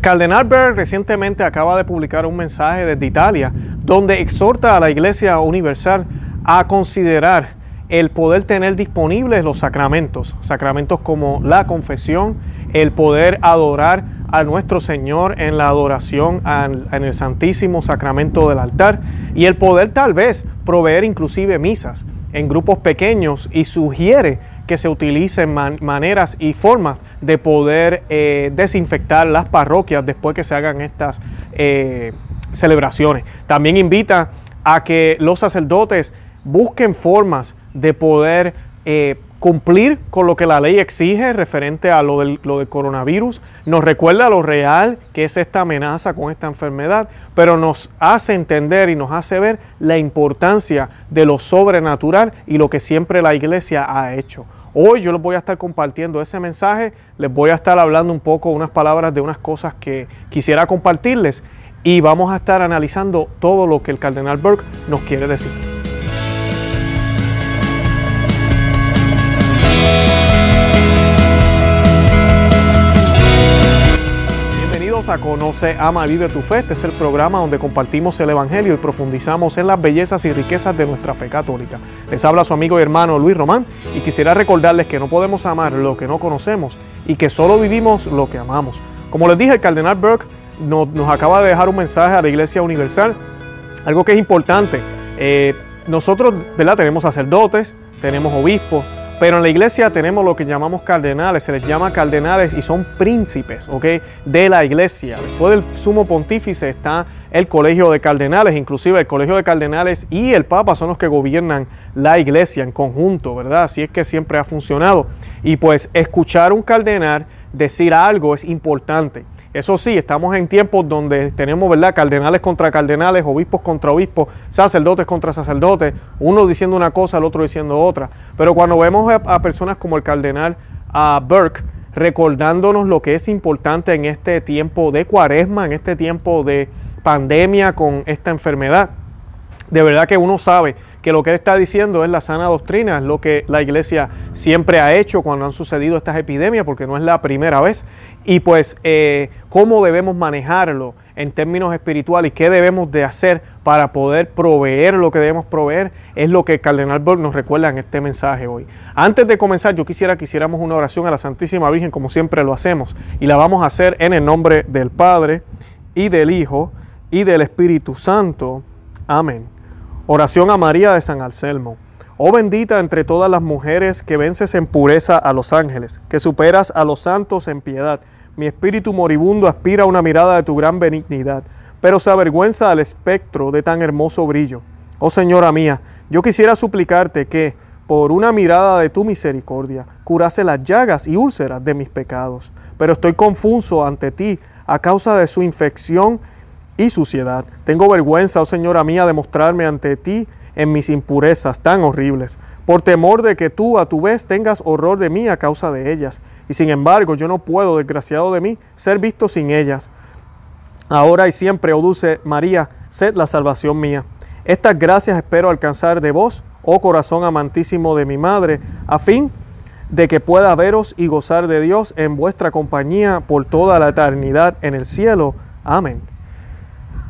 Cardenal Berg recientemente acaba de publicar un mensaje desde Italia donde exhorta a la Iglesia Universal a considerar el poder tener disponibles los sacramentos, sacramentos como la confesión, el poder adorar a nuestro Señor en la adoración en el Santísimo Sacramento del altar y el poder tal vez proveer inclusive misas en grupos pequeños y sugiere que se utilicen maneras y formas de poder eh, desinfectar las parroquias después que se hagan estas eh, celebraciones. También invita a que los sacerdotes busquen formas de poder eh, cumplir con lo que la ley exige referente a lo del, coronavirus, nos recuerda lo real que es esta amenaza con esta enfermedad, pero nos hace entender y nos hace ver la importancia de lo sobrenatural y lo que siempre la iglesia ha hecho. Hoy yo les voy a estar compartiendo ese mensaje, les voy a estar hablando un poco, unas palabras de unas cosas que quisiera compartirles y vamos a estar analizando todo lo que el cardenal Burke nos quiere decir. Conoce, Ama, Vive tu Fe. Este es el programa donde compartimos el Evangelio y profundizamos en las bellezas y riquezas de nuestra fe católica. Les habla su amigo y hermano Luis Román y quisiera recordarles que no podemos amar lo que no conocemos y que solo vivimos lo que amamos. Como les dije, el cardenal Burke nos, acaba de dejar un mensaje a la Iglesia Universal, algo que es importante. Eh, nosotros, ¿verdad? Tenemos sacerdotes, tenemos obispos, pero en la iglesia tenemos lo que llamamos cardenales, se les llama cardenales y son príncipes ¿ok? de la iglesia. Después del sumo pontífice está el colegio de cardenales, inclusive el colegio de cardenales y el papa son los que gobiernan la iglesia en conjunto, ¿verdad? Así es que siempre ha funcionado. Y pues escuchar un cardenal decir algo es importante. Eso sí, estamos en tiempos donde tenemos, ¿verdad? Cardenales contra cardenales, obispos contra obispos, sacerdotes contra sacerdotes, uno diciendo una cosa, el otro diciendo otra. Pero cuando vemos a, personas como el cardenal Burke, recordándonos lo que es importante en este tiempo de cuaresma, en este tiempo de pandemia con esta enfermedad, de verdad que uno sabe que lo que él está diciendo es la sana doctrina, es lo que la iglesia siempre ha hecho cuando han sucedido estas epidemias, porque no es la primera vez. Y pues eh, cómo debemos manejarlo en términos espirituales y qué debemos de hacer para poder proveer lo que debemos proveer, es lo que el Cardenal Borg nos recuerda en este mensaje hoy. Antes de comenzar, yo quisiera que hiciéramos una oración a la Santísima Virgen, como siempre lo hacemos, y la vamos a hacer en el nombre del Padre y del Hijo y del Espíritu Santo. Amén. Oración a María de San Anselmo. Oh bendita entre todas las mujeres que vences en pureza a los ángeles, que superas a los santos en piedad. Mi espíritu moribundo aspira a una mirada de tu gran benignidad, pero se avergüenza al espectro de tan hermoso brillo. Oh Señora mía, yo quisiera suplicarte que, por una mirada de tu misericordia, curase las llagas y úlceras de mis pecados. Pero estoy confuso ante ti a causa de su infección y suciedad. Tengo vergüenza, oh Señora mía, de mostrarme ante ti en mis impurezas tan horribles, por temor de que tú a tu vez tengas horror de mí a causa de ellas. Y sin embargo yo no puedo, desgraciado de mí, ser visto sin ellas. Ahora y siempre, oh dulce María, sed la salvación mía. Estas gracias espero alcanzar de vos, oh corazón amantísimo de mi madre, a fin de que pueda veros y gozar de Dios en vuestra compañía por toda la eternidad en el cielo. Amén.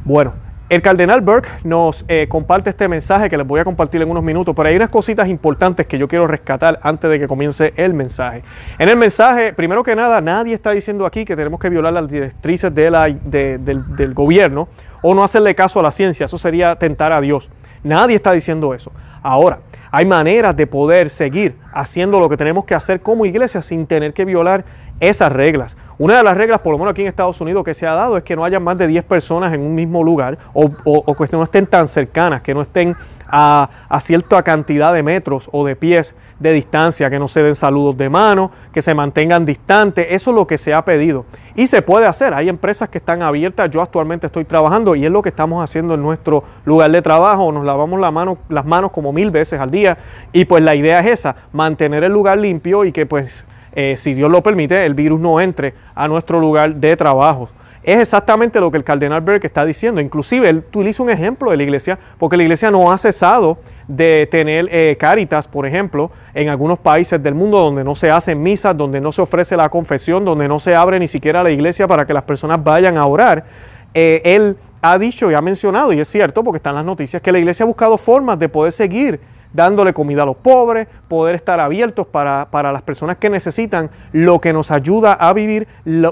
Bueno, el cardenal Burke nos eh, comparte este mensaje que les voy a compartir en unos minutos, pero hay unas cositas importantes que yo quiero rescatar antes de que comience el mensaje. En el mensaje, primero que nada, nadie está diciendo aquí que tenemos que violar las directrices del gobierno o no hacerle caso a la ciencia, eso sería tentar a Dios. Nadie está diciendo eso. Ahora, hay maneras de poder seguir haciendo lo que tenemos que hacer como iglesia sin tener que violar esas reglas. Una de las reglas, por lo menos aquí en Estados Unidos, que se ha dado es que no haya más de 10 personas en un mismo lugar o, que no estén tan cercanas, que no estén a, cierta cantidad de metros o de pies de distancia, que no se den saludos de mano, que se mantengan distantes. Eso es lo que se ha pedido. Y se puede hacer. Hay empresas que están abiertas. Yo actualmente estoy trabajando y es lo que estamos haciendo en nuestro lugar de trabajo. Nos lavamos las manos como mil veces al día. Y pues la idea es esa, mantener el lugar limpio y que pues eh, si Dios lo permite, el virus no entre a nuestro lugar de trabajo. Es exactamente lo que el cardenal Berg está diciendo. Inclusive él utiliza un ejemplo de la iglesia, porque la iglesia no ha cesado de tener eh, caritas, por ejemplo, en algunos países del mundo donde no se hacen misas, donde no se ofrece la confesión, donde no se abre ni siquiera la iglesia para que las personas vayan a orar. Eh, él ha dicho y ha mencionado, y es cierto porque están las noticias, que la iglesia ha buscado formas de poder seguir dándole comida a los pobres, poder estar abiertos para, las personas que necesitan lo que nos ayuda a vivir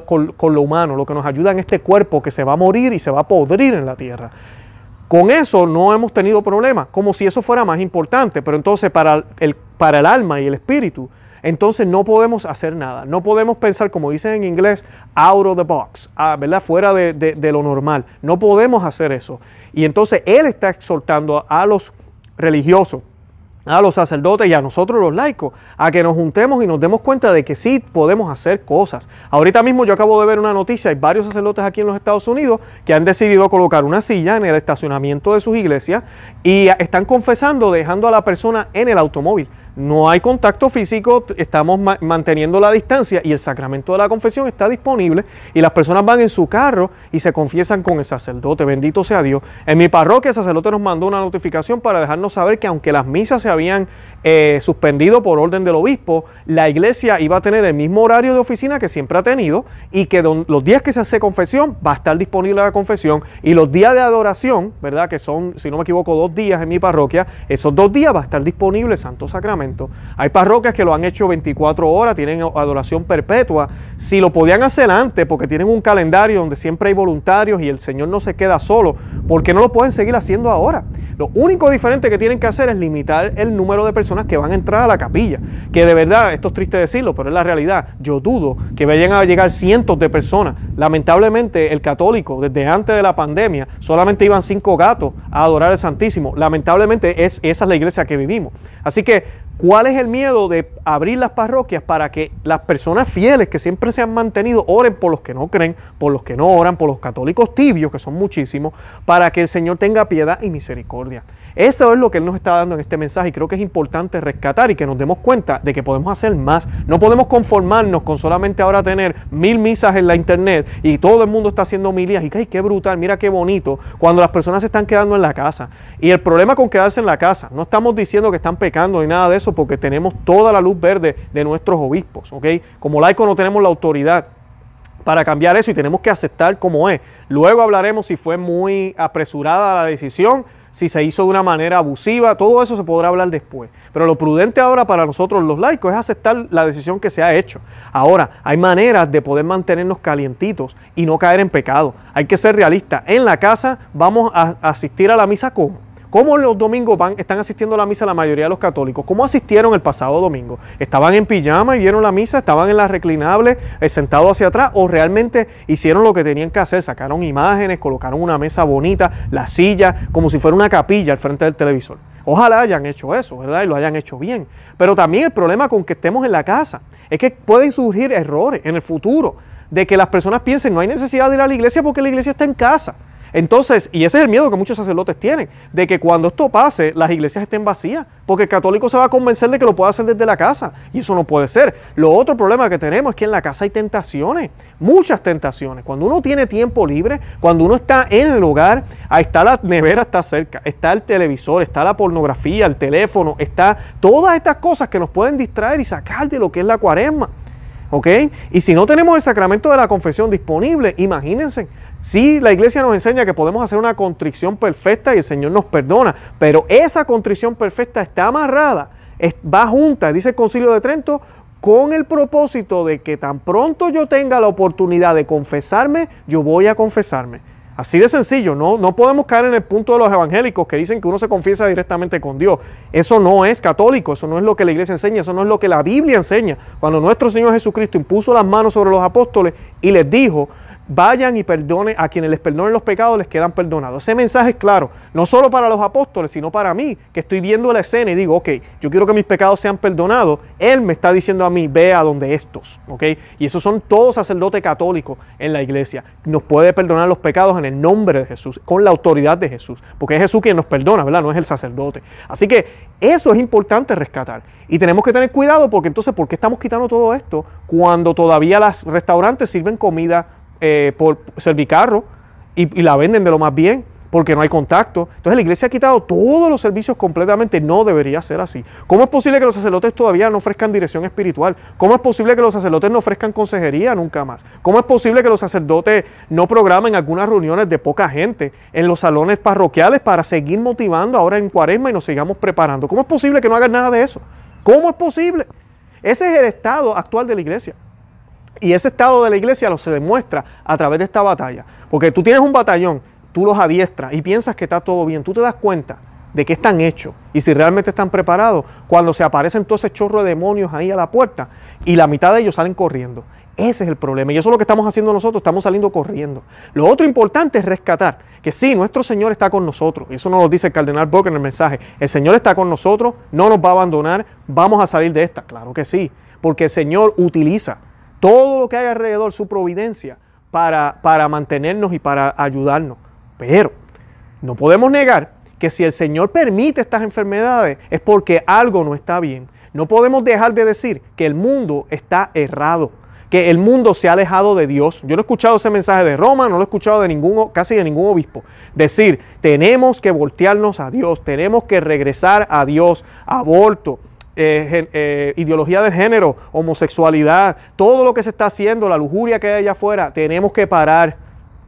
con, con, lo humano, lo que nos ayuda en este cuerpo que se va a morir y se va a podrir en la tierra. Con eso no hemos tenido problemas, como si eso fuera más importante, pero entonces para el, para el alma y el espíritu, entonces no podemos hacer nada. No podemos pensar, como dicen en inglés, out of the box, ah, ¿verdad? fuera de, de, lo normal. No podemos hacer eso. Y entonces Él está exhortando a los religiosos a los sacerdotes y a nosotros los laicos, a que nos juntemos y nos demos cuenta de que sí podemos hacer cosas. Ahorita mismo yo acabo de ver una noticia, hay varios sacerdotes aquí en los Estados Unidos que han decidido colocar una silla en el estacionamiento de sus iglesias y están confesando dejando a la persona en el automóvil no hay contacto físico, estamos manteniendo la distancia y el sacramento de la confesión está disponible y las personas van en su carro y se confiesan con el sacerdote, bendito sea Dios. En mi parroquia el sacerdote nos mandó una notificación para dejarnos saber que aunque las misas se habían eh, suspendido por orden del obispo, la iglesia iba a tener el mismo horario de oficina que siempre ha tenido y que los días que se hace confesión va a estar disponible la confesión y los días de adoración, ¿verdad? Que son, si no me equivoco, dos días en mi parroquia, esos dos días va a estar disponible el Santo Sacramento hay parroquias que lo han hecho 24 horas, tienen adoración perpetua. Si lo podían hacer antes, porque tienen un calendario donde siempre hay voluntarios y el Señor no se queda solo, ¿por qué no lo pueden seguir haciendo ahora? Lo único diferente que tienen que hacer es limitar el número de personas que van a entrar a la capilla. Que de verdad, esto es triste decirlo, pero es la realidad. Yo dudo que vayan a llegar cientos de personas. Lamentablemente, el católico, desde antes de la pandemia, solamente iban cinco gatos a adorar al Santísimo. Lamentablemente, es, esa es la iglesia que vivimos. Así que ¿Cuál es el miedo de abrir las parroquias para que las personas fieles que siempre se han mantenido oren por los que no creen, por los que no oran, por los católicos tibios, que son muchísimos, para que el Señor tenga piedad y misericordia? Eso es lo que Él nos está dando en este mensaje y creo que es importante rescatar y que nos demos cuenta de que podemos hacer más. No podemos conformarnos con solamente ahora tener mil misas en la internet y todo el mundo está haciendo milías y qué brutal, mira qué bonito, cuando las personas se están quedando en la casa. Y el problema con quedarse en la casa, no estamos diciendo que están pecando ni nada de eso porque tenemos toda la luz verde de nuestros obispos, ¿ok? Como laicos no tenemos la autoridad para cambiar eso y tenemos que aceptar como es. Luego hablaremos si fue muy apresurada la decisión si se hizo de una manera abusiva, todo eso se podrá hablar después. Pero lo prudente ahora para nosotros los laicos es aceptar la decisión que se ha hecho. Ahora, hay maneras de poder mantenernos calientitos y no caer en pecado. Hay que ser realistas. En la casa vamos a asistir a la misa como ¿Cómo los domingos van, están asistiendo a la misa la mayoría de los católicos? ¿Cómo asistieron el pasado domingo? ¿Estaban en pijama y vieron la misa? ¿Estaban en la reclinable eh, sentados hacia atrás? ¿O realmente hicieron lo que tenían que hacer? Sacaron imágenes, colocaron una mesa bonita, la silla, como si fuera una capilla al frente del televisor. Ojalá hayan hecho eso, ¿verdad? Y lo hayan hecho bien. Pero también el problema con que estemos en la casa es que pueden surgir errores en el futuro de que las personas piensen no hay necesidad de ir a la iglesia porque la iglesia está en casa. Entonces, y ese es el miedo que muchos sacerdotes tienen, de que cuando esto pase, las iglesias estén vacías, porque el católico se va a convencer de que lo puede hacer desde la casa, y eso no puede ser. Lo otro problema que tenemos es que en la casa hay tentaciones, muchas tentaciones. Cuando uno tiene tiempo libre, cuando uno está en el hogar, ahí está la nevera, está cerca, está el televisor, está la pornografía, el teléfono, está todas estas cosas que nos pueden distraer y sacar de lo que es la cuaresma. ¿Ok? Y si no tenemos el sacramento de la confesión disponible, imagínense, si la iglesia nos enseña que podemos hacer una contrición perfecta y el Señor nos perdona, pero esa contrición perfecta está amarrada, va junta, dice el Concilio de Trento, con el propósito de que tan pronto yo tenga la oportunidad de confesarme, yo voy a confesarme. Así de sencillo, no, no podemos caer en el punto de los evangélicos que dicen que uno se confiesa directamente con Dios. Eso no es católico, eso no es lo que la iglesia enseña, eso no es lo que la Biblia enseña. Cuando nuestro Señor Jesucristo impuso las manos sobre los apóstoles y les dijo, vayan y perdone a quienes les perdonen los pecados, les quedan perdonados. Ese mensaje es claro, no solo para los apóstoles, sino para mí, que estoy viendo la escena y digo, ok, yo quiero que mis pecados sean perdonados. Él me está diciendo a mí, ve a donde estos, ok. Y esos son todos sacerdotes católicos en la iglesia. Nos puede perdonar los pecados en el nombre de Jesús, con la autoridad de Jesús, porque es Jesús quien nos perdona, ¿verdad? No es el sacerdote. Así que eso es importante rescatar. Y tenemos que tener cuidado porque entonces, ¿por qué estamos quitando todo esto cuando todavía los restaurantes sirven comida? Eh, por servicarro y, y la venden de lo más bien porque no hay contacto. Entonces la iglesia ha quitado todos los servicios completamente. No debería ser así. ¿Cómo es posible que los sacerdotes todavía no ofrezcan dirección espiritual? ¿Cómo es posible que los sacerdotes no ofrezcan consejería nunca más? ¿Cómo es posible que los sacerdotes no programen algunas reuniones de poca gente en los salones parroquiales para seguir motivando ahora en cuaresma y nos sigamos preparando? ¿Cómo es posible que no hagan nada de eso? ¿Cómo es posible? Ese es el estado actual de la iglesia. Y ese estado de la iglesia lo se demuestra a través de esta batalla. Porque tú tienes un batallón tú los adiestras y piensas que está todo bien, tú te das cuenta de que están hechos. Y si realmente están preparados cuando se aparecen todo ese chorro de demonios ahí a la puerta y la mitad de ellos salen corriendo. Ese es el problema. Y eso es lo que estamos haciendo nosotros, estamos saliendo corriendo. Lo otro importante es rescatar que sí, nuestro Señor está con nosotros, eso nos lo dice el cardenal Burke en el mensaje, el Señor está con nosotros, no nos va a abandonar, vamos a salir de esta, claro que sí, porque el Señor utiliza todo lo que hay alrededor, su providencia, para, para mantenernos y para ayudarnos. Pero no podemos negar que si el Señor permite estas enfermedades es porque algo no está bien. No podemos dejar de decir que el mundo está errado, que el mundo se ha alejado de Dios. Yo no he escuchado ese mensaje de Roma, no lo he escuchado de ningún, casi de ningún obispo. Decir, tenemos que voltearnos a Dios, tenemos que regresar a Dios, aborto, eh, eh, ideología del género, homosexualidad, todo lo que se está haciendo, la lujuria que hay allá afuera, tenemos que parar,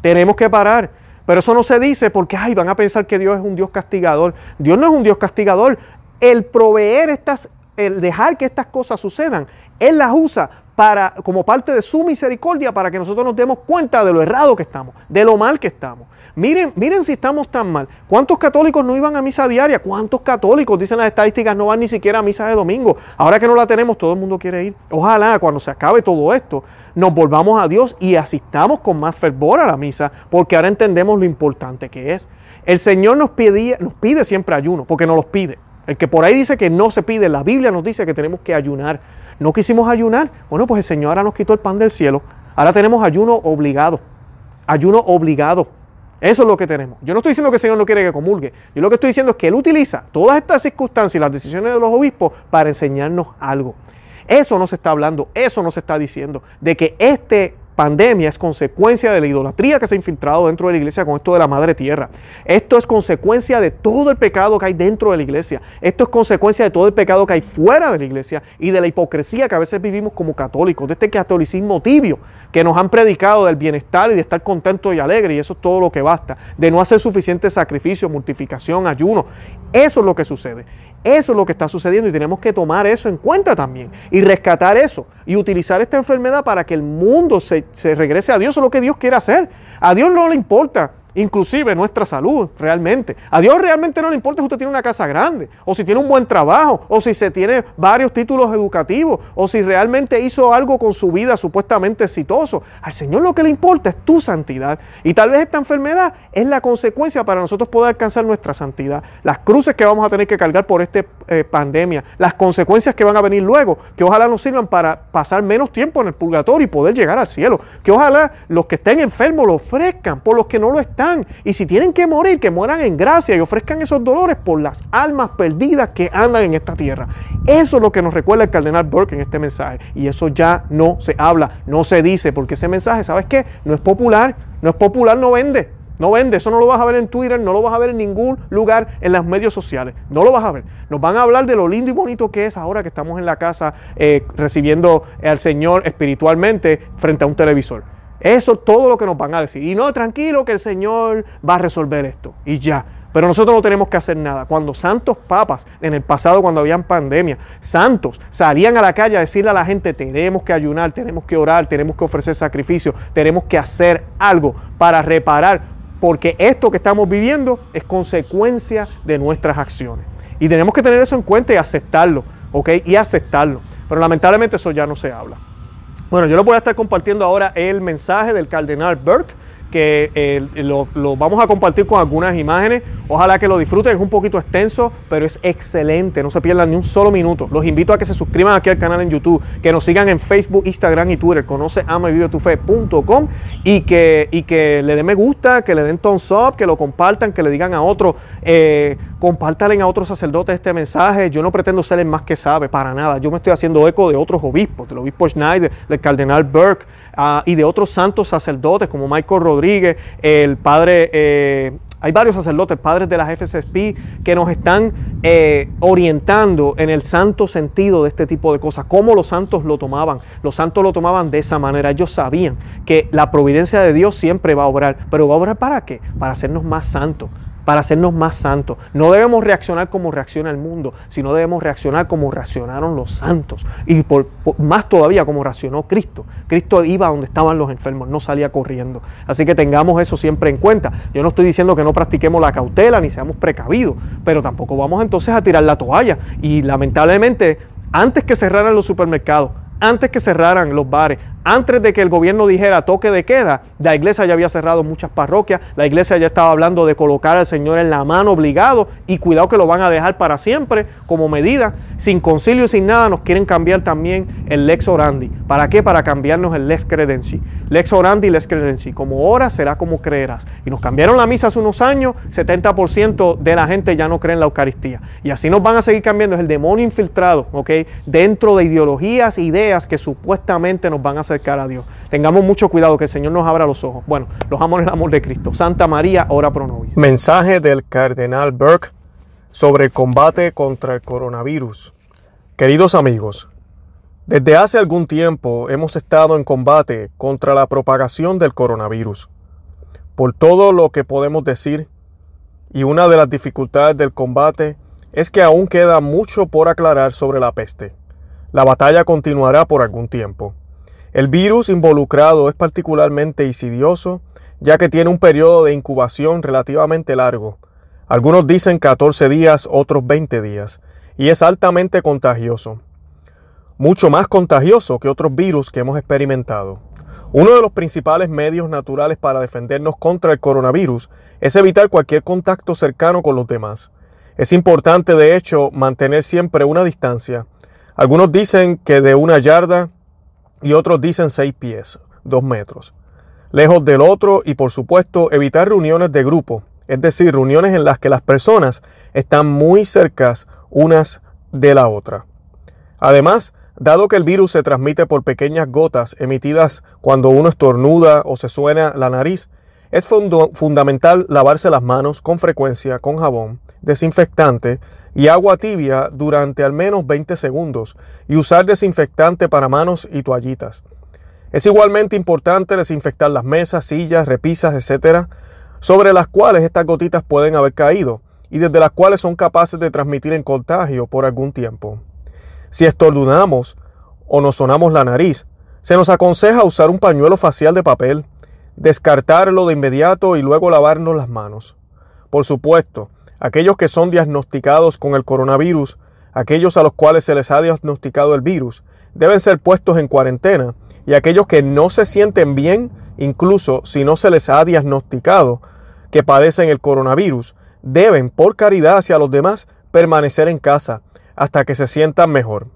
tenemos que parar. Pero eso no se dice porque, ay, van a pensar que Dios es un Dios castigador. Dios no es un Dios castigador. El proveer estas, el dejar que estas cosas sucedan, Él las usa para, como parte de su misericordia para que nosotros nos demos cuenta de lo errado que estamos, de lo mal que estamos. Miren, miren si estamos tan mal. ¿Cuántos católicos no iban a misa diaria? ¿Cuántos católicos, dicen las estadísticas, no van ni siquiera a misa de domingo? Ahora que no la tenemos, todo el mundo quiere ir. Ojalá cuando se acabe todo esto, nos volvamos a Dios y asistamos con más fervor a la misa, porque ahora entendemos lo importante que es. El Señor nos, nos pide siempre ayuno, porque nos los pide. El que por ahí dice que no se pide, la Biblia nos dice que tenemos que ayunar. No quisimos ayunar. Bueno, pues el Señor ahora nos quitó el pan del cielo. Ahora tenemos ayuno obligado. Ayuno obligado. Eso es lo que tenemos. Yo no estoy diciendo que el Señor no quiere que comulgue. Yo lo que estoy diciendo es que Él utiliza todas estas circunstancias y las decisiones de los obispos para enseñarnos algo. Eso no se está hablando, eso no se está diciendo. De que este pandemia es consecuencia de la idolatría que se ha infiltrado dentro de la iglesia con esto de la madre tierra. Esto es consecuencia de todo el pecado que hay dentro de la iglesia. Esto es consecuencia de todo el pecado que hay fuera de la iglesia y de la hipocresía que a veces vivimos como católicos, de este catolicismo tibio que nos han predicado del bienestar y de estar contentos y alegres y eso es todo lo que basta, de no hacer suficiente sacrificio, mortificación, ayuno. Eso es lo que sucede. Eso es lo que está sucediendo y tenemos que tomar eso en cuenta también y rescatar eso y utilizar esta enfermedad para que el mundo se, se regrese a Dios. Es lo que Dios quiere hacer. A Dios no le importa inclusive nuestra salud realmente. A Dios realmente no le importa si usted tiene una casa grande, o si tiene un buen trabajo, o si se tiene varios títulos educativos, o si realmente hizo algo con su vida supuestamente exitoso. Al Señor lo que le importa es tu santidad. Y tal vez esta enfermedad es la consecuencia para nosotros poder alcanzar nuestra santidad. Las cruces que vamos a tener que cargar por esta eh, pandemia, las consecuencias que van a venir luego, que ojalá nos sirvan para pasar menos tiempo en el purgatorio y poder llegar al cielo. Que ojalá los que estén enfermos lo ofrezcan por los que no lo están y si tienen que morir, que mueran en gracia y ofrezcan esos dolores por las almas perdidas que andan en esta tierra. Eso es lo que nos recuerda el cardenal Burke en este mensaje. Y eso ya no se habla, no se dice, porque ese mensaje, ¿sabes qué? No es popular, no es popular, no vende. No vende, eso no lo vas a ver en Twitter, no lo vas a ver en ningún lugar en los medios sociales. No lo vas a ver. Nos van a hablar de lo lindo y bonito que es ahora que estamos en la casa eh, recibiendo al Señor espiritualmente frente a un televisor. Eso es todo lo que nos van a decir. Y no, tranquilo que el Señor va a resolver esto. Y ya. Pero nosotros no tenemos que hacer nada. Cuando santos papas, en el pasado cuando habían pandemia, santos salían a la calle a decirle a la gente, tenemos que ayunar, tenemos que orar, tenemos que ofrecer sacrificios, tenemos que hacer algo para reparar, porque esto que estamos viviendo es consecuencia de nuestras acciones. Y tenemos que tener eso en cuenta y aceptarlo, ¿ok? Y aceptarlo. Pero lamentablemente eso ya no se habla. Bueno, yo les voy a estar compartiendo ahora el mensaje del cardenal Burke que eh, lo, vamos a compartir con algunas imágenes. Ojalá que lo disfruten, es un poquito extenso, pero es excelente, no se pierdan ni un solo minuto. Los invito a que se suscriban aquí al canal en YouTube, que nos sigan en Facebook, Instagram y Twitter, conoce y que, y que le den me gusta, que le den thumbs up, que lo compartan, que le digan a otros, eh, a otros sacerdotes este mensaje. Yo no pretendo ser el más que sabe, para nada. Yo me estoy haciendo eco de otros obispos, del obispo Schneider, del cardenal Burke, ah, y de otros santos sacerdotes como Michael Rodríguez, el padre eh, hay varios sacerdotes, padres de las FSP, que nos están eh, orientando en el santo sentido de este tipo de cosas, cómo los santos lo tomaban. Los santos lo tomaban de esa manera. Ellos sabían que la providencia de Dios siempre va a obrar, pero va a obrar para qué? Para hacernos más santos para hacernos más santos. No debemos reaccionar como reacciona el mundo, sino debemos reaccionar como reaccionaron los santos. Y por, más todavía como reaccionó Cristo. Cristo iba donde estaban los enfermos, no salía corriendo. Así que tengamos eso siempre en cuenta. Yo no estoy diciendo que no practiquemos la cautela ni seamos precavidos, pero tampoco vamos entonces a tirar la toalla. Y lamentablemente, antes que cerraran los supermercados, antes que cerraran los bares, antes de que el gobierno dijera toque de queda, la iglesia ya había cerrado muchas parroquias, la iglesia ya estaba hablando de colocar al Señor en la mano obligado y cuidado que lo van a dejar para siempre como medida, sin concilio y sin nada, nos quieren cambiar también el lex orandi. ¿Para qué? Para cambiarnos el lex credenci. Lex orandi lex credenci. Como ora será como creerás. Y nos cambiaron la misa hace unos años, 70% de la gente ya no cree en la Eucaristía. Y así nos van a seguir cambiando, es el demonio infiltrado, ¿ok? Dentro de ideologías, ideas que supuestamente nos van a hacer cara a Dios. Tengamos mucho cuidado que el Señor nos abra los ojos. Bueno, los amo en el amor de Cristo. Santa María, ora pro nobis. Mensaje del cardenal Burke sobre el combate contra el coronavirus. Queridos amigos, desde hace algún tiempo hemos estado en combate contra la propagación del coronavirus. Por todo lo que podemos decir, y una de las dificultades del combate es que aún queda mucho por aclarar sobre la peste. La batalla continuará por algún tiempo. El virus involucrado es particularmente insidioso ya que tiene un periodo de incubación relativamente largo. Algunos dicen 14 días, otros 20 días, y es altamente contagioso. Mucho más contagioso que otros virus que hemos experimentado. Uno de los principales medios naturales para defendernos contra el coronavirus es evitar cualquier contacto cercano con los demás. Es importante, de hecho, mantener siempre una distancia. Algunos dicen que de una yarda y otros dicen 6 pies, 2 metros. Lejos del otro y por supuesto evitar reuniones de grupo, es decir, reuniones en las que las personas están muy cercas unas de la otra. Además, dado que el virus se transmite por pequeñas gotas emitidas cuando uno estornuda o se suena la nariz, es fundamental lavarse las manos con frecuencia con jabón, desinfectante y agua tibia durante al menos 20 segundos y usar desinfectante para manos y toallitas. Es igualmente importante desinfectar las mesas, sillas, repisas, etc., sobre las cuales estas gotitas pueden haber caído y desde las cuales son capaces de transmitir en contagio por algún tiempo. Si estornudamos o nos sonamos la nariz, se nos aconseja usar un pañuelo facial de papel, descartarlo de inmediato y luego lavarnos las manos. Por supuesto, aquellos que son diagnosticados con el coronavirus, aquellos a los cuales se les ha diagnosticado el virus, deben ser puestos en cuarentena y aquellos que no se sienten bien, incluso si no se les ha diagnosticado que padecen el coronavirus, deben, por caridad hacia los demás, permanecer en casa hasta que se sientan mejor.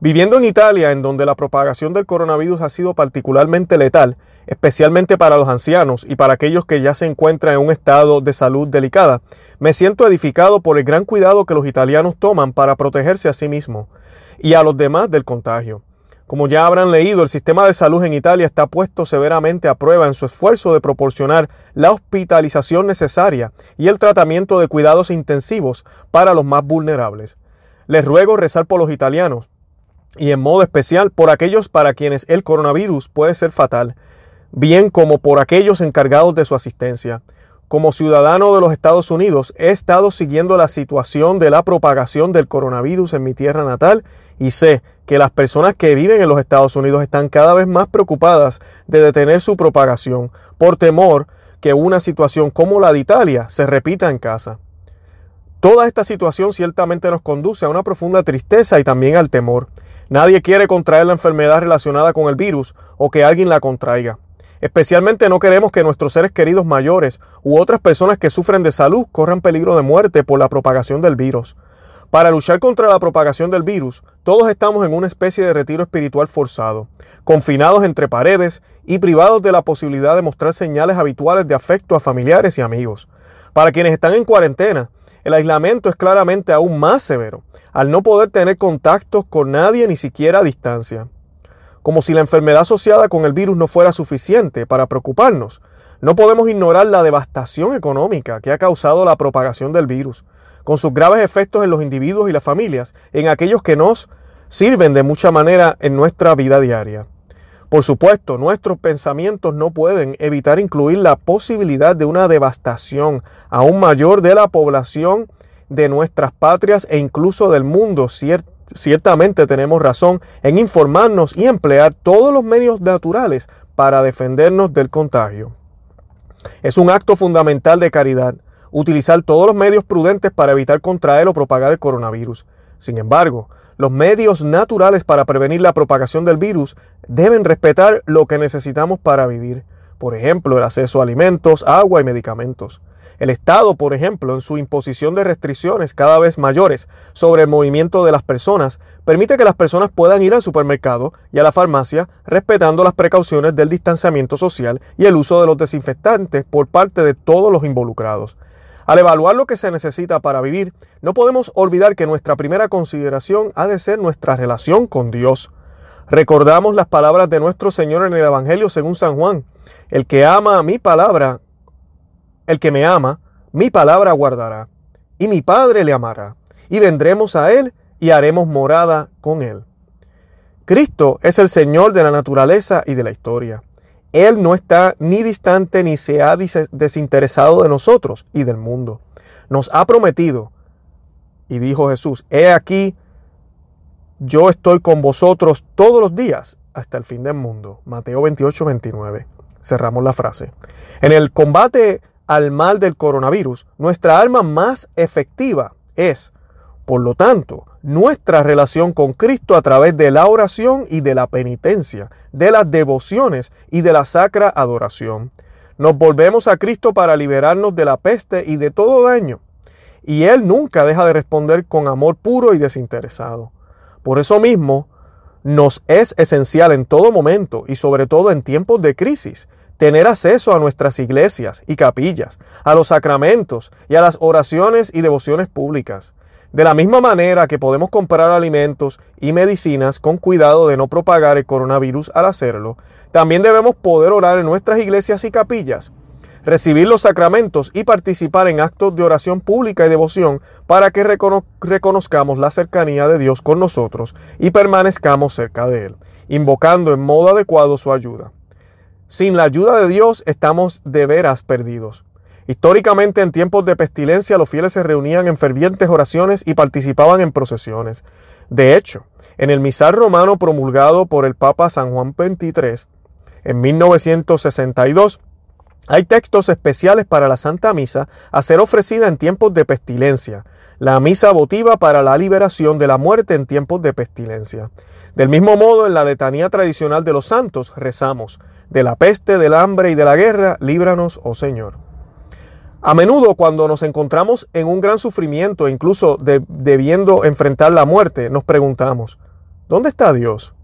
Viviendo en Italia, en donde la propagación del coronavirus ha sido particularmente letal, especialmente para los ancianos y para aquellos que ya se encuentran en un estado de salud delicada, me siento edificado por el gran cuidado que los italianos toman para protegerse a sí mismos y a los demás del contagio. Como ya habrán leído, el sistema de salud en Italia está puesto severamente a prueba en su esfuerzo de proporcionar la hospitalización necesaria y el tratamiento de cuidados intensivos para los más vulnerables. Les ruego rezar por los italianos, y en modo especial por aquellos para quienes el coronavirus puede ser fatal, bien como por aquellos encargados de su asistencia. Como ciudadano de los Estados Unidos, he estado siguiendo la situación de la propagación del coronavirus en mi tierra natal y sé que las personas que viven en los Estados Unidos están cada vez más preocupadas de detener su propagación por temor que una situación como la de Italia se repita en casa. Toda esta situación ciertamente nos conduce a una profunda tristeza y también al temor. Nadie quiere contraer la enfermedad relacionada con el virus o que alguien la contraiga. Especialmente no queremos que nuestros seres queridos mayores u otras personas que sufren de salud corran peligro de muerte por la propagación del virus. Para luchar contra la propagación del virus, todos estamos en una especie de retiro espiritual forzado, confinados entre paredes y privados de la posibilidad de mostrar señales habituales de afecto a familiares y amigos. Para quienes están en cuarentena, el aislamiento es claramente aún más severo, al no poder tener contactos con nadie ni siquiera a distancia. Como si la enfermedad asociada con el virus no fuera suficiente para preocuparnos. No podemos ignorar la devastación económica que ha causado la propagación del virus, con sus graves efectos en los individuos y las familias, en aquellos que nos sirven de mucha manera en nuestra vida diaria. Por supuesto, nuestros pensamientos no pueden evitar incluir la posibilidad de una devastación aún mayor de la población de nuestras patrias e incluso del mundo. Ciertamente tenemos razón en informarnos y emplear todos los medios naturales para defendernos del contagio. Es un acto fundamental de caridad utilizar todos los medios prudentes para evitar contraer o propagar el coronavirus. Sin embargo, los medios naturales para prevenir la propagación del virus deben respetar lo que necesitamos para vivir, por ejemplo, el acceso a alimentos, agua y medicamentos. El Estado, por ejemplo, en su imposición de restricciones cada vez mayores sobre el movimiento de las personas, permite que las personas puedan ir al supermercado y a la farmacia respetando las precauciones del distanciamiento social y el uso de los desinfectantes por parte de todos los involucrados. Al evaluar lo que se necesita para vivir, no podemos olvidar que nuestra primera consideración ha de ser nuestra relación con Dios. Recordamos las palabras de nuestro Señor en el Evangelio según San Juan. El que ama a mi palabra, el que me ama, mi palabra guardará, y mi Padre le amará, y vendremos a Él y haremos morada con Él. Cristo es el Señor de la naturaleza y de la historia. Él no está ni distante ni se ha desinteresado de nosotros y del mundo. Nos ha prometido, y dijo Jesús, he aquí, yo estoy con vosotros todos los días hasta el fin del mundo. Mateo 28, 29. Cerramos la frase. En el combate al mal del coronavirus, nuestra arma más efectiva es, por lo tanto, nuestra relación con Cristo a través de la oración y de la penitencia, de las devociones y de la sacra adoración. Nos volvemos a Cristo para liberarnos de la peste y de todo daño. Y Él nunca deja de responder con amor puro y desinteresado. Por eso mismo, nos es esencial en todo momento y sobre todo en tiempos de crisis tener acceso a nuestras iglesias y capillas, a los sacramentos y a las oraciones y devociones públicas. De la misma manera que podemos comprar alimentos y medicinas con cuidado de no propagar el coronavirus al hacerlo, también debemos poder orar en nuestras iglesias y capillas, recibir los sacramentos y participar en actos de oración pública y devoción para que reconozcamos la cercanía de Dios con nosotros y permanezcamos cerca de Él, invocando en modo adecuado su ayuda. Sin la ayuda de Dios estamos de veras perdidos. Históricamente, en tiempos de pestilencia, los fieles se reunían en fervientes oraciones y participaban en procesiones. De hecho, en el misal romano promulgado por el Papa San Juan XXIII en 1962, hay textos especiales para la Santa Misa a ser ofrecida en tiempos de pestilencia, la misa votiva para la liberación de la muerte en tiempos de pestilencia. Del mismo modo, en la letanía tradicional de los santos rezamos, de la peste, del hambre y de la guerra, líbranos, oh Señor. A menudo cuando nos encontramos en un gran sufrimiento, incluso debiendo enfrentar la muerte, nos preguntamos, ¿dónde está Dios?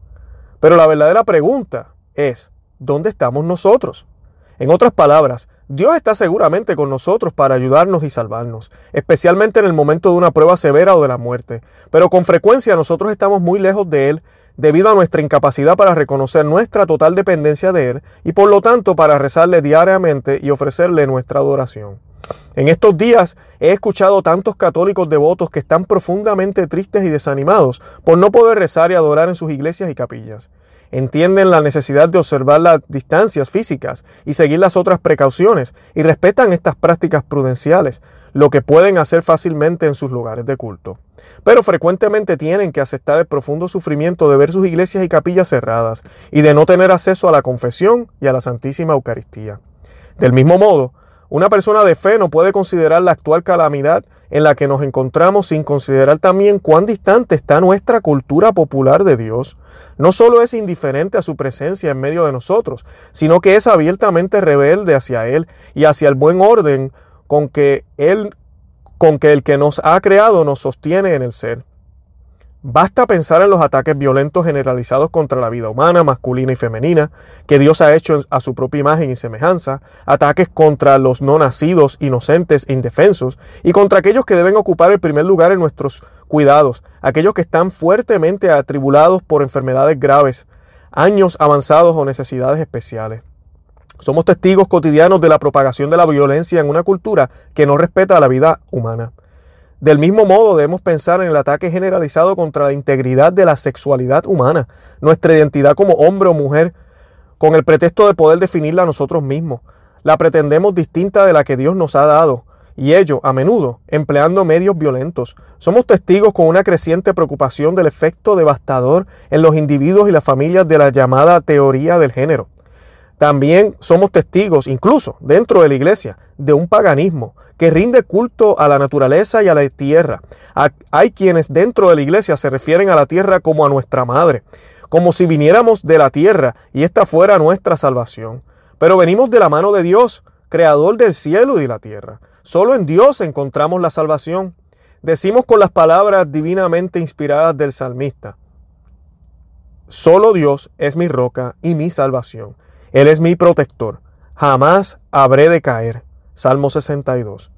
Pero la verdadera pregunta es, ¿dónde estamos nosotros? En otras palabras, Dios está seguramente con nosotros para ayudarnos y salvarnos, especialmente en el momento de una prueba severa o de la muerte, pero con frecuencia nosotros estamos muy lejos de Él debido a nuestra incapacidad para reconocer nuestra total dependencia de Él y por lo tanto para rezarle diariamente y ofrecerle nuestra adoración. En estos días he escuchado tantos católicos devotos que están profundamente tristes y desanimados por no poder rezar y adorar en sus iglesias y capillas. Entienden la necesidad de observar las distancias físicas y seguir las otras precauciones y respetan estas prácticas prudenciales, lo que pueden hacer fácilmente en sus lugares de culto. Pero frecuentemente tienen que aceptar el profundo sufrimiento de ver sus iglesias y capillas cerradas y de no tener acceso a la confesión y a la Santísima Eucaristía. Del mismo modo, una persona de fe no puede considerar la actual calamidad en la que nos encontramos sin considerar también cuán distante está nuestra cultura popular de Dios. No solo es indiferente a su presencia en medio de nosotros, sino que es abiertamente rebelde hacia Él y hacia el buen orden con que Él, con que el que nos ha creado nos sostiene en el ser. Basta pensar en los ataques violentos generalizados contra la vida humana, masculina y femenina, que Dios ha hecho a su propia imagen y semejanza, ataques contra los no nacidos, inocentes e indefensos, y contra aquellos que deben ocupar el primer lugar en nuestros cuidados, aquellos que están fuertemente atribulados por enfermedades graves, años avanzados o necesidades especiales. Somos testigos cotidianos de la propagación de la violencia en una cultura que no respeta la vida humana. Del mismo modo debemos pensar en el ataque generalizado contra la integridad de la sexualidad humana, nuestra identidad como hombre o mujer, con el pretexto de poder definirla nosotros mismos. La pretendemos distinta de la que Dios nos ha dado, y ello, a menudo, empleando medios violentos. Somos testigos con una creciente preocupación del efecto devastador en los individuos y las familias de la llamada teoría del género. También somos testigos, incluso dentro de la iglesia, de un paganismo que rinde culto a la naturaleza y a la tierra. Hay quienes dentro de la iglesia se refieren a la tierra como a nuestra madre, como si viniéramos de la tierra y esta fuera nuestra salvación. Pero venimos de la mano de Dios, creador del cielo y de la tierra. Solo en Dios encontramos la salvación. Decimos con las palabras divinamente inspiradas del salmista, Solo Dios es mi roca y mi salvación. Él es mi protector. Jamás habré de caer. Salmo 62.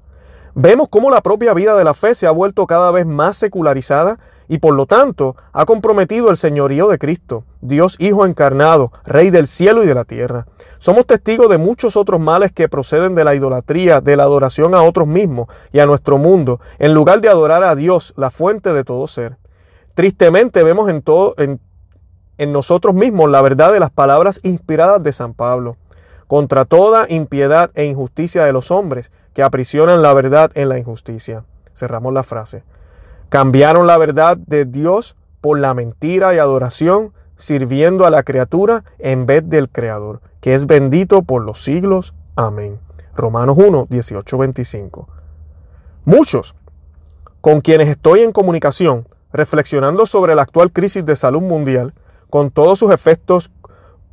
Vemos cómo la propia vida de la fe se ha vuelto cada vez más secularizada y por lo tanto ha comprometido el señorío de Cristo, Dios Hijo encarnado, Rey del cielo y de la tierra. Somos testigos de muchos otros males que proceden de la idolatría, de la adoración a otros mismos y a nuestro mundo, en lugar de adorar a Dios, la fuente de todo ser. Tristemente vemos en, todo, en nosotros mismos la verdad de las palabras inspiradas de San Pablo, contra toda impiedad e injusticia de los hombres que aprisionan la verdad en la injusticia. Cerramos la frase. Cambiaron la verdad de Dios por la mentira y adoración, sirviendo a la criatura en vez del Creador, que es bendito por los siglos. Amén. Romanos 1, 18, 25. Muchos con quienes estoy en comunicación, reflexionando sobre la actual crisis de salud mundial, con todos sus efectos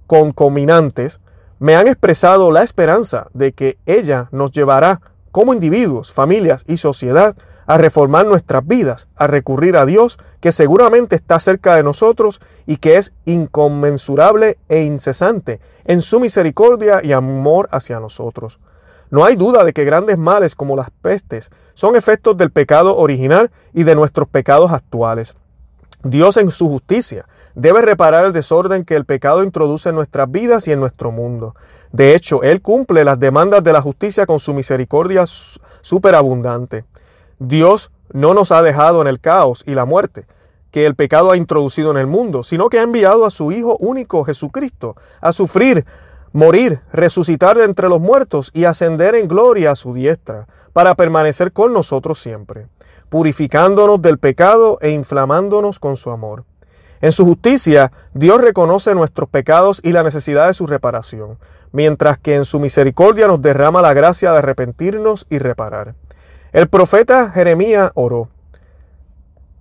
concominantes, me han expresado la esperanza de que ella nos llevará como individuos, familias y sociedad a reformar nuestras vidas, a recurrir a Dios, que seguramente está cerca de nosotros y que es inconmensurable e incesante en su misericordia y amor hacia nosotros. No hay duda de que grandes males como las pestes son efectos del pecado original y de nuestros pecados actuales. Dios en su justicia debe reparar el desorden que el pecado introduce en nuestras vidas y en nuestro mundo. De hecho, Él cumple las demandas de la justicia con su misericordia superabundante. Dios no nos ha dejado en el caos y la muerte que el pecado ha introducido en el mundo, sino que ha enviado a su Hijo único, Jesucristo, a sufrir, morir, resucitar entre los muertos y ascender en gloria a su diestra, para permanecer con nosotros siempre purificándonos del pecado e inflamándonos con su amor. En su justicia, Dios reconoce nuestros pecados y la necesidad de su reparación, mientras que en su misericordia nos derrama la gracia de arrepentirnos y reparar. El profeta Jeremías oró,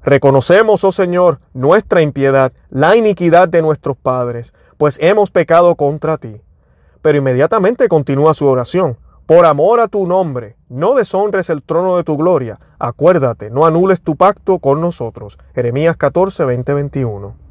Reconocemos, oh Señor, nuestra impiedad, la iniquidad de nuestros padres, pues hemos pecado contra ti. Pero inmediatamente continúa su oración. Por amor a tu nombre, no deshonres el trono de tu gloria. Acuérdate, no anules tu pacto con nosotros. Jeremías 14, 20, 21.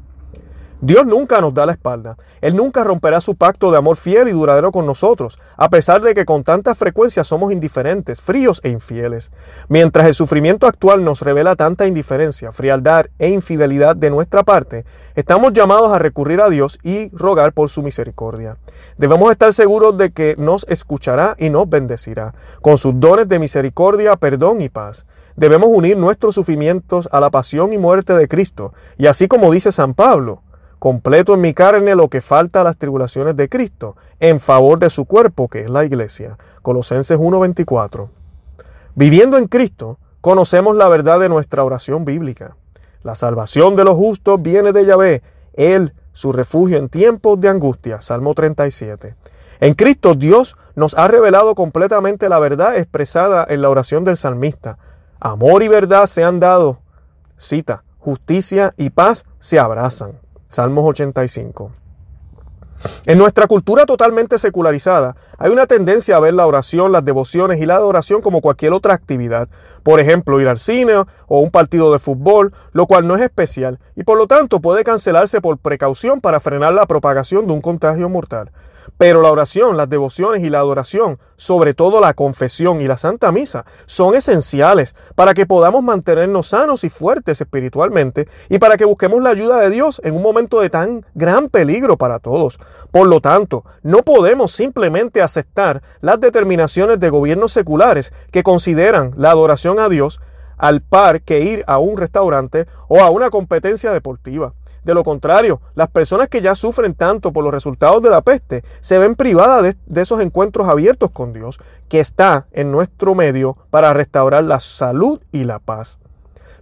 Dios nunca nos da la espalda. Él nunca romperá su pacto de amor fiel y duradero con nosotros, a pesar de que con tanta frecuencia somos indiferentes, fríos e infieles. Mientras el sufrimiento actual nos revela tanta indiferencia, frialdad e infidelidad de nuestra parte, estamos llamados a recurrir a Dios y rogar por su misericordia. Debemos estar seguros de que nos escuchará y nos bendecirá, con sus dones de misericordia, perdón y paz. Debemos unir nuestros sufrimientos a la pasión y muerte de Cristo, y así como dice San Pablo, completo en mi carne lo que falta a las tribulaciones de Cristo, en favor de su cuerpo, que es la iglesia. Colosenses 1:24. Viviendo en Cristo, conocemos la verdad de nuestra oración bíblica. La salvación de los justos viene de Yahvé, Él, su refugio en tiempos de angustia. Salmo 37. En Cristo Dios nos ha revelado completamente la verdad expresada en la oración del salmista. Amor y verdad se han dado. Cita, justicia y paz se abrazan. Salmos 85. En nuestra cultura totalmente secularizada, hay una tendencia a ver la oración, las devociones y la adoración como cualquier otra actividad. Por ejemplo, ir al cine o un partido de fútbol, lo cual no es especial y por lo tanto puede cancelarse por precaución para frenar la propagación de un contagio mortal. Pero la oración, las devociones y la adoración, sobre todo la confesión y la Santa Misa, son esenciales para que podamos mantenernos sanos y fuertes espiritualmente y para que busquemos la ayuda de Dios en un momento de tan gran peligro para todos. Por lo tanto, no podemos simplemente aceptar las determinaciones de gobiernos seculares que consideran la adoración a Dios al par que ir a un restaurante o a una competencia deportiva. De lo contrario, las personas que ya sufren tanto por los resultados de la peste se ven privadas de, esos encuentros abiertos con Dios, que está en nuestro medio para restaurar la salud y la paz.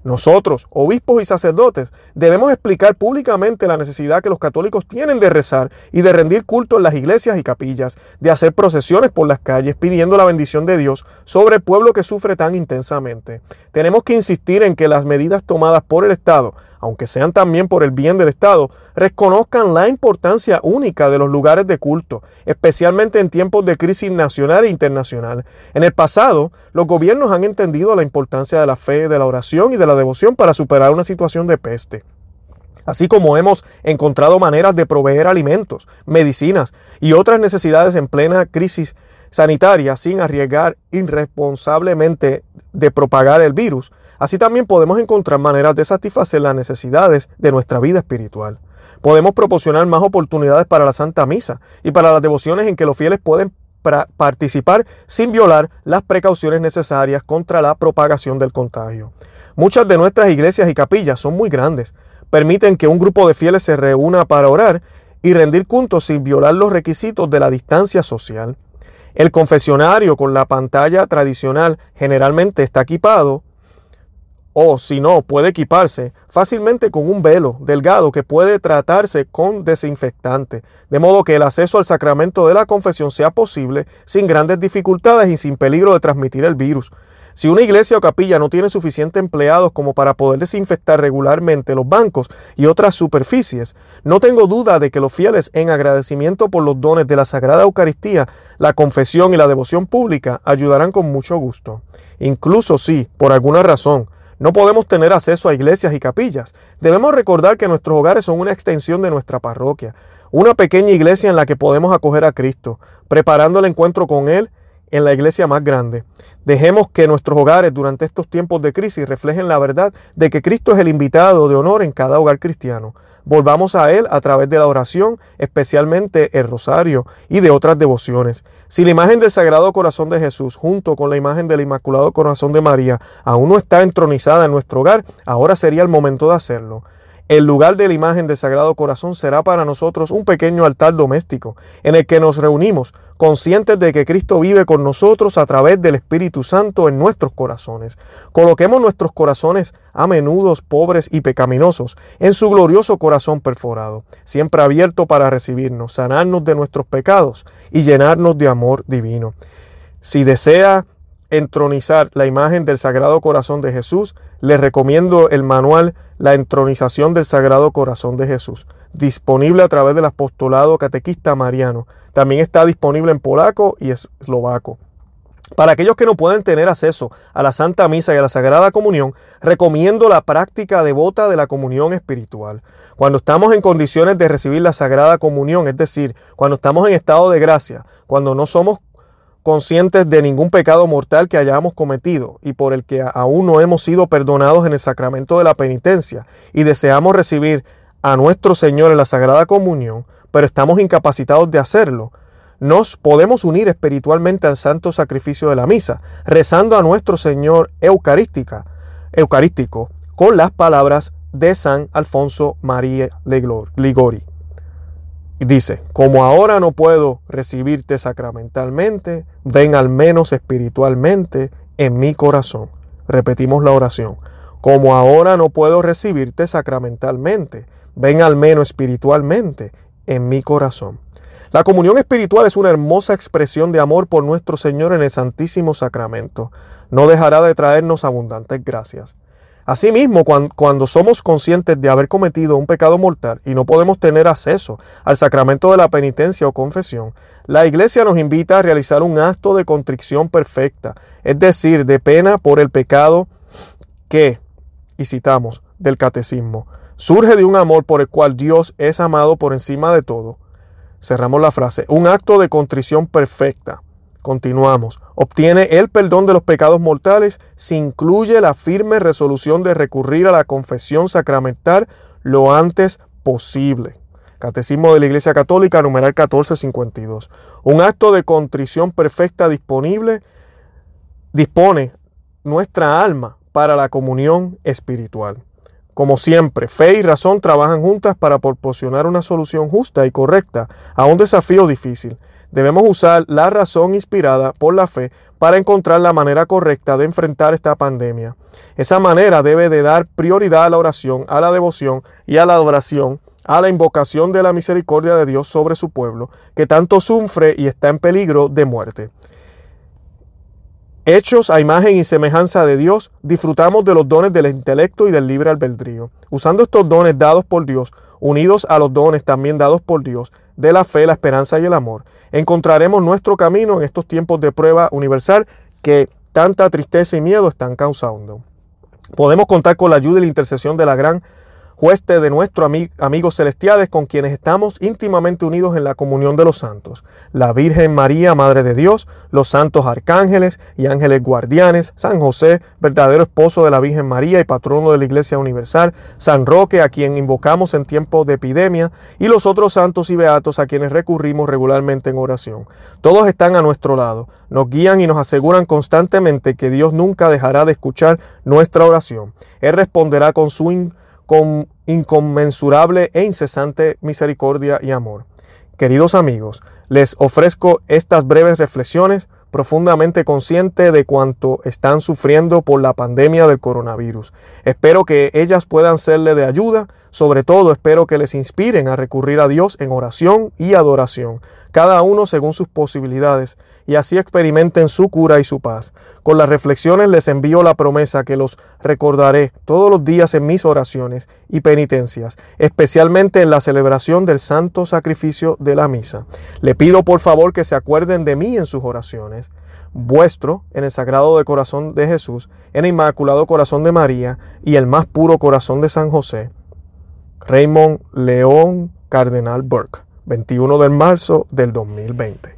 Nosotros, obispos y sacerdotes, debemos explicar públicamente la necesidad que los católicos tienen de rezar y de rendir culto en las iglesias y capillas, de hacer procesiones por las calles pidiendo la bendición de Dios sobre el pueblo que sufre tan intensamente. Tenemos que insistir en que las medidas tomadas por el Estado, aunque sean también por el bien del Estado, reconozcan la importancia única de los lugares de culto, especialmente en tiempos de crisis nacional e internacional. En el pasado, los gobiernos han entendido la importancia de la fe, de la oración y de la devoción para superar una situación de peste. Así como hemos encontrado maneras de proveer alimentos, medicinas y otras necesidades en plena crisis sanitaria sin arriesgar irresponsablemente de propagar el virus, así también podemos encontrar maneras de satisfacer las necesidades de nuestra vida espiritual. Podemos proporcionar más oportunidades para la Santa Misa y para las devociones en que los fieles pueden participar sin violar las precauciones necesarias contra la propagación del contagio. Muchas de nuestras iglesias y capillas son muy grandes, permiten que un grupo de fieles se reúna para orar y rendir cultos sin violar los requisitos de la distancia social. El confesionario con la pantalla tradicional generalmente está equipado o si no puede equiparse fácilmente con un velo delgado que puede tratarse con desinfectante, de modo que el acceso al sacramento de la confesión sea posible sin grandes dificultades y sin peligro de transmitir el virus. Si una iglesia o capilla no tiene suficientes empleados como para poder desinfectar regularmente los bancos y otras superficies, no tengo duda de que los fieles, en agradecimiento por los dones de la Sagrada Eucaristía, la confesión y la devoción pública, ayudarán con mucho gusto. Incluso si, por alguna razón, no podemos tener acceso a iglesias y capillas. Debemos recordar que nuestros hogares son una extensión de nuestra parroquia, una pequeña iglesia en la que podemos acoger a Cristo, preparando el encuentro con Él en la iglesia más grande. Dejemos que nuestros hogares durante estos tiempos de crisis reflejen la verdad de que Cristo es el invitado de honor en cada hogar cristiano. Volvamos a Él a través de la oración, especialmente el rosario y de otras devociones. Si la imagen del Sagrado Corazón de Jesús junto con la imagen del Inmaculado Corazón de María aún no está entronizada en nuestro hogar, ahora sería el momento de hacerlo. El lugar de la imagen del Sagrado Corazón será para nosotros un pequeño altar doméstico en el que nos reunimos conscientes de que Cristo vive con nosotros a través del Espíritu Santo en nuestros corazones. Coloquemos nuestros corazones a menudo pobres y pecaminosos en su glorioso corazón perforado, siempre abierto para recibirnos, sanarnos de nuestros pecados y llenarnos de amor divino. Si desea entronizar la imagen del Sagrado Corazón de Jesús, les recomiendo el manual La entronización del Sagrado Corazón de Jesús, disponible a través del apostolado catequista mariano. También está disponible en polaco y eslovaco. Para aquellos que no pueden tener acceso a la Santa Misa y a la Sagrada Comunión, recomiendo la práctica devota de la comunión espiritual. Cuando estamos en condiciones de recibir la Sagrada Comunión, es decir, cuando estamos en estado de gracia, cuando no somos conscientes de ningún pecado mortal que hayamos cometido y por el que aún no hemos sido perdonados en el sacramento de la penitencia y deseamos recibir a nuestro Señor en la Sagrada Comunión, pero estamos incapacitados de hacerlo, nos podemos unir espiritualmente al santo sacrificio de la misa, rezando a nuestro Señor eucarística, eucarístico con las palabras de San Alfonso María Ligori. Dice, como ahora no puedo recibirte sacramentalmente, ven al menos espiritualmente en mi corazón. Repetimos la oración. Como ahora no puedo recibirte sacramentalmente, ven al menos espiritualmente en mi corazón. La comunión espiritual es una hermosa expresión de amor por nuestro Señor en el Santísimo Sacramento. No dejará de traernos abundantes gracias. Asimismo, cuando, somos conscientes de haber cometido un pecado mortal y no podemos tener acceso al sacramento de la penitencia o confesión, la Iglesia nos invita a realizar un acto de contrición perfecta, es decir, de pena por el pecado que, y citamos del catecismo, surge de un amor por el cual Dios es amado por encima de todo. Cerramos la frase. Un acto de contrición perfecta. Continuamos. Obtiene el perdón de los pecados mortales si incluye la firme resolución de recurrir a la confesión sacramental lo antes posible. Catecismo de la Iglesia Católica, numeral 1452. Un acto de contrición perfecta disponible dispone nuestra alma para la comunión espiritual. Como siempre, fe y razón trabajan juntas para proporcionar una solución justa y correcta a un desafío difícil. Debemos usar la razón inspirada por la fe para encontrar la manera correcta de enfrentar esta pandemia. Esa manera debe de dar prioridad a la oración, a la devoción y a la adoración, a la invocación de la misericordia de Dios sobre su pueblo, que tanto sufre y está en peligro de muerte. Hechos a imagen y semejanza de Dios, disfrutamos de los dones del intelecto y del libre albedrío. Usando estos dones dados por Dios, unidos a los dones también dados por Dios, de la fe, la esperanza y el amor, encontraremos nuestro camino en estos tiempos de prueba universal que tanta tristeza y miedo están causando. Podemos contar con la ayuda y la intercesión de la gran hueste de nuestros amigos celestiales con quienes estamos íntimamente unidos en la comunión de los santos, la Virgen María, Madre de Dios, los santos arcángeles y ángeles guardianes, San José, verdadero esposo de la Virgen María y patrono de la Iglesia Universal, San Roque, a quien invocamos en tiempos de epidemia, y los otros santos y beatos a quienes recurrimos regularmente en oración. Todos están a nuestro lado, nos guían y nos aseguran constantemente que Dios nunca dejará de escuchar nuestra oración. Él responderá con su con inconmensurable e incesante misericordia y amor. Queridos amigos, les ofrezco estas breves reflexiones profundamente consciente de cuánto están sufriendo por la pandemia del coronavirus. Espero que ellas puedan serle de ayuda, sobre todo espero que les inspiren a recurrir a Dios en oración y adoración, cada uno según sus posibilidades, y así experimenten su cura y su paz. Con las reflexiones les envío la promesa que los recordaré todos los días en mis oraciones y penitencias, especialmente en la celebración del santo sacrificio de la misa. Le pido por favor que se acuerden de mí en sus oraciones vuestro en el Sagrado Corazón de Jesús, en el Inmaculado Corazón de María y el más puro corazón de San José. Raymond León Cardenal Burke, 21 de marzo del 2020.